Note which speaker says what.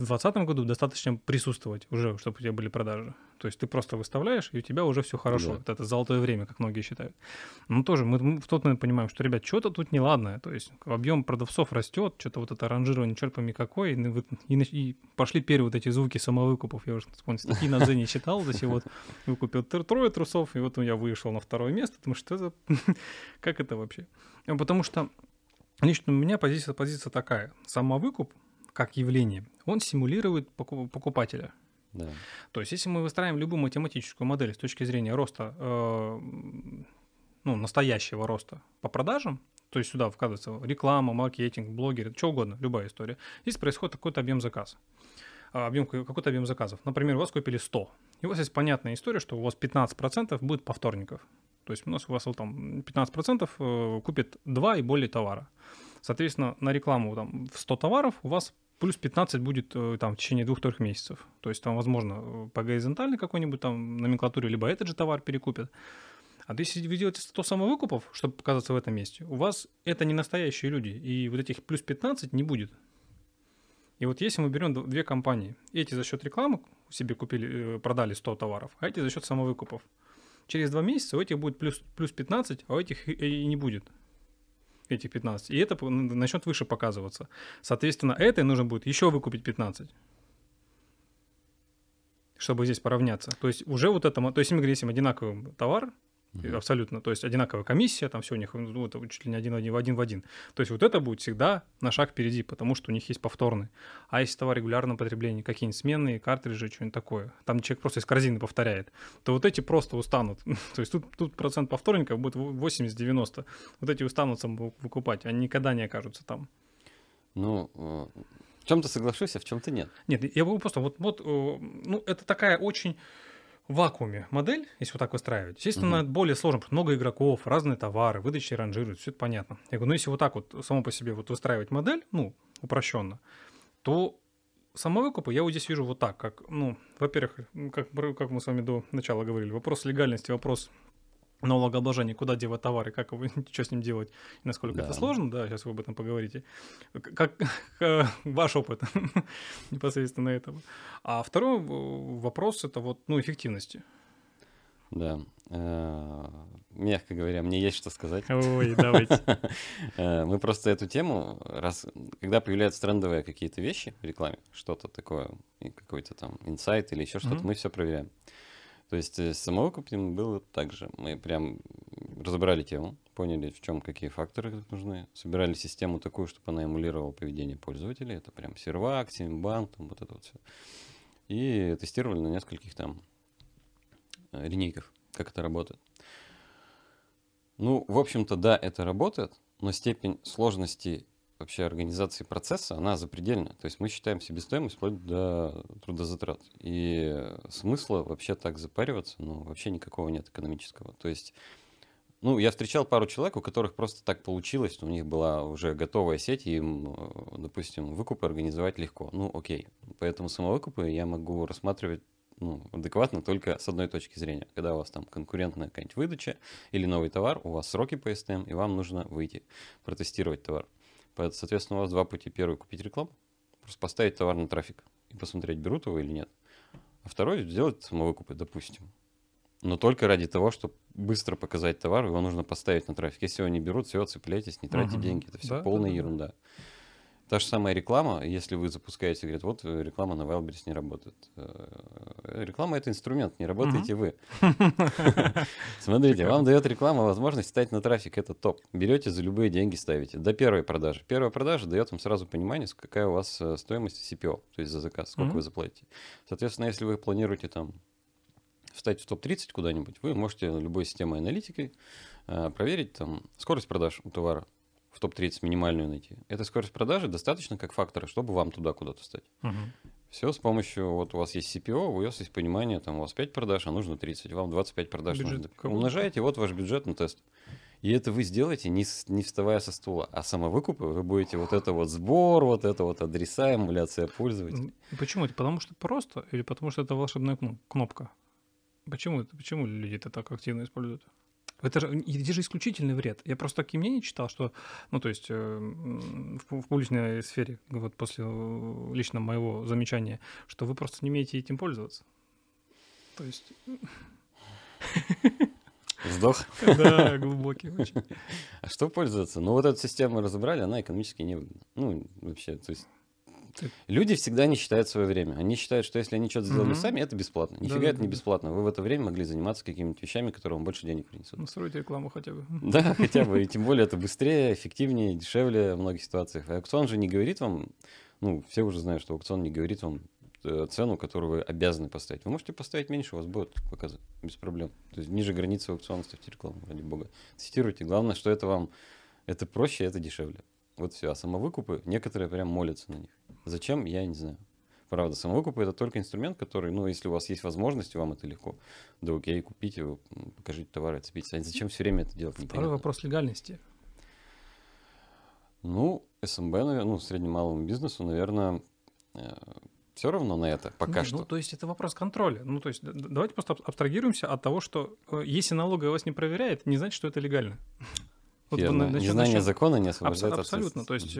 Speaker 1: В 2020 году достаточно присутствовать уже, чтобы у тебя были продажи. То есть ты просто выставляешь, и у тебя уже все хорошо.
Speaker 2: Да.
Speaker 1: Вот это золотое время, как многие считают. Но тоже мы, мы в тот момент понимаем, что, ребят, что-то тут неладное. То есть объем продавцов растет, что-то вот это ранжирование черт пойми какое. И, и, пошли первые вот эти звуки самовыкупов. Я уже вспомнил, статьи на Дзене читал, эти вот выкупил тр- трое трусов, и вот я вышел на второе место. Потому что это... Как это вообще? Ну, Потому что лично у меня позиция, позиция такая. Самовыкуп, как явление, он симулирует поку- покупателя.
Speaker 2: Да.
Speaker 1: То есть, если мы выстраиваем любую математическую модель с точки зрения роста, э, ну, настоящего роста по продажам, то есть сюда вкладывается реклама, маркетинг, блогеры, что угодно, любая история. Здесь происходит какой-то объем заказа. А, Объем, какой-то объем заказов. Например, у вас купили 100. И у вас есть понятная история, что у вас 15% будет повторников. То есть у нас у вас там 15% э, купит 2 и более товара. Соответственно, на рекламу там, в 100 товаров у вас плюс 15 будет э, там в течение двух-трех месяцев. То есть там, возможно, э, по горизонтальной какой-нибудь там номенклатуре либо этот же товар перекупят. А если вы делаете 100 самовыкупов, чтобы показаться в этом месте, у вас это не настоящие люди, и вот этих плюс 15 не будет. И вот если мы берем две компании, эти за счет рекламы себе купили, э, продали 100 товаров, а эти за счет самовыкупов. Через два месяца у этих будет плюс, плюс 15, а у этих и, и не будет этих 15. И это начнет выше показываться. Соответственно, этой нужно будет еще выкупить 15 чтобы здесь поравняться. То есть уже вот это, то есть мы говорим одинаковый товар,
Speaker 2: Мгм.
Speaker 1: абсолютно, то есть одинаковая комиссия, там все у них ну, это чуть ли не один в один, в один в один. То есть вот это будет всегда на шаг впереди, потому что у них есть повторный. А если товар регулярного потребления, какие-нибудь сменные, картриджи, что-нибудь такое, там человек просто из корзины повторяет, то вот эти просто устанут. то есть тут, тут процент повторников будет в- 80-90. Вот эти устанут сам вы- выкупать, они никогда не окажутся там.
Speaker 2: Ну, э, в чем-то соглашусь, а в чем-то нет.
Speaker 1: Нет, я просто вот, вот, э, ну, это такая очень в вакууме модель, если вот так выстраивать. Естественно, это более сложно, потому что много игроков, разные товары, выдачи ранжируют, все это понятно. Я говорю, ну, если вот так вот само по себе вот выстраивать модель, ну, упрощенно, то самовыкупы я вот здесь вижу вот так, как, ну, во-первых, как, как мы с вами до начала говорили, вопрос легальности, вопрос налогообложения, куда девать товары, как его, что с ним делать, и насколько
Speaker 2: Да.
Speaker 1: это сложно, да, сейчас вы об этом поговорите. К- Как э, ваш опыт непосредственно этого. А второй вопрос это вот, ну, эффективности.
Speaker 2: Да. Э, Мягко говоря, мне есть что сказать.
Speaker 1: Ой, давайте.
Speaker 2: Э, Мы просто эту тему, раз, когда появляются трендовые какие-то вещи в рекламе, что-то такое, какой-то там инсайт или еще что-то, мы все проверяем. То есть э, с самовыкупом было так же. Мы прям разобрали тему, поняли, в чем какие факторы нужны, собирали систему такую, чтобы она эмулировала поведение пользователей. Это прям сервак, Симбанк, там вот это вот все. И тестировали на нескольких там э, линейках, как это работает. Ну, в общем-то, да, это работает, но степень сложности вообще организации процесса, она запредельна. То есть мы считаем себестоимость вплоть до трудозатрат. И смысла вообще так запариваться, ну, вообще никакого нет экономического. То есть, ну, я встречал пару человек, у которых просто так получилось, у них была уже готовая сеть, и им, э, допустим, выкупы организовать легко. Ну, окей. Поэтому самовыкупы я могу рассматривать ну, адекватно только с одной точки зрения. Когда у вас там конкурентная какая-нибудь выдача или новый товар, у вас сроки по СТМ, и вам нужно выйти, протестировать товар. Соответственно, у вас два пути. Первый – купить рекламу, просто поставить товар на трафик и посмотреть, берут его или нет. А второй – сделать самовыкупы, допустим. Но только ради того, чтобы быстро показать товар, его нужно поставить на трафик. Если его не берут, все, цепляйтесь, не тратьте
Speaker 1: Мгм.
Speaker 2: деньги. Это все
Speaker 1: Да,
Speaker 2: полная
Speaker 1: да, да, да.
Speaker 2: Та же самая реклама, если вы запускаете, говорят, вот э, реклама на Wildberries не работает. Э, Реклама это инструмент, не работаете вы. Смотрите, вам дает реклама возможность стать на трафик, это топ. Берете за любые деньги, ставите. До первой продажи. Первая продажа дает вам сразу понимание, какая у вас э, стоимость CPO, то есть за заказ, сколько вы заплатите. Соответственно, если вы планируете там встать в топ-30 куда-нибудь, вы можете любой системой аналитики проверить там скорость продаж у товара в топ-30 минимальную найти. Эта скорость продажи достаточно как фактора, чтобы вам туда куда-то стать.
Speaker 1: Мгм.
Speaker 2: Все с помощью, вот у вас есть CPO, у вас есть понимание, там у вас 5 продаж, а нужно 30, вам 25 продаж
Speaker 1: Бюджет
Speaker 2: нужно. Умножаете, вот ваш бюджет на тест. И это вы сделаете, не, не вставая со стула. А самовыкупы вы будете вот это вот сбор, вот это вот адреса, эмуляция пользователей.
Speaker 1: Почему это? Потому что просто или потому что это волшебная кно- кнопка? Почему? Почему люди это так активно используют? Это же, это же исключительный вред. Я просто такие мнения читал, что, ну, то есть э, в, в публичной сфере, вот после э, лично моего замечания, что вы просто не умеете этим пользоваться. То есть...
Speaker 2: Вздох.
Speaker 1: Да, глубокий очень.
Speaker 2: А что пользоваться? Ну, вот эту систему разобрали, она экономически невыгодна. Ну, вообще, то есть Люди всегда не считают свое время. Они считают, что если они что-то сделали сами, это бесплатно. Нифига
Speaker 1: да,
Speaker 2: это не
Speaker 1: да.
Speaker 2: бесплатно. Вы в это время могли заниматься какими-нибудь вещами, которые вам больше денег принесут.
Speaker 1: Настройте рекламу хотя бы.
Speaker 2: Да, хотя бы. И тем более это быстрее, эффективнее, дешевле в многих ситуациях. А аукцион же не говорит вам, ну, все уже знают, что аукцион не говорит вам э, цену, которую вы обязаны поставить. Вы можете поставить меньше, у вас будет показывать без проблем. То есть ниже границы аукциона ставьте рекламу, ради бога. Тестируйте. Главное, что это вам, это проще, это дешевле. Вот все. А самовыкупы, некоторые прям молятся на них. Зачем, я не знаю. Правда, самовыкупы это только инструмент, который, ну, если у вас есть возможность, вам это легко. Да окей, купите, его, покажите товары, отцепитесь. А зачем все время это делать?
Speaker 1: Второй
Speaker 2: непонятно.
Speaker 1: вопрос легальности.
Speaker 2: Ну, СМБ, наверное, ну, среднему малому бизнесу, наверное, все равно на это пока
Speaker 1: Не,
Speaker 2: что.
Speaker 1: Ну, то есть это вопрос контроля. Ну, то есть давайте просто аб- абстрагируемся от того, что э, если налоговая вас не проверяет, не значит, что это легально. Вот
Speaker 2: Незнание
Speaker 1: насчет-
Speaker 2: закона не
Speaker 1: Абс-
Speaker 2: освобождает от
Speaker 1: Абсолютно. То есть.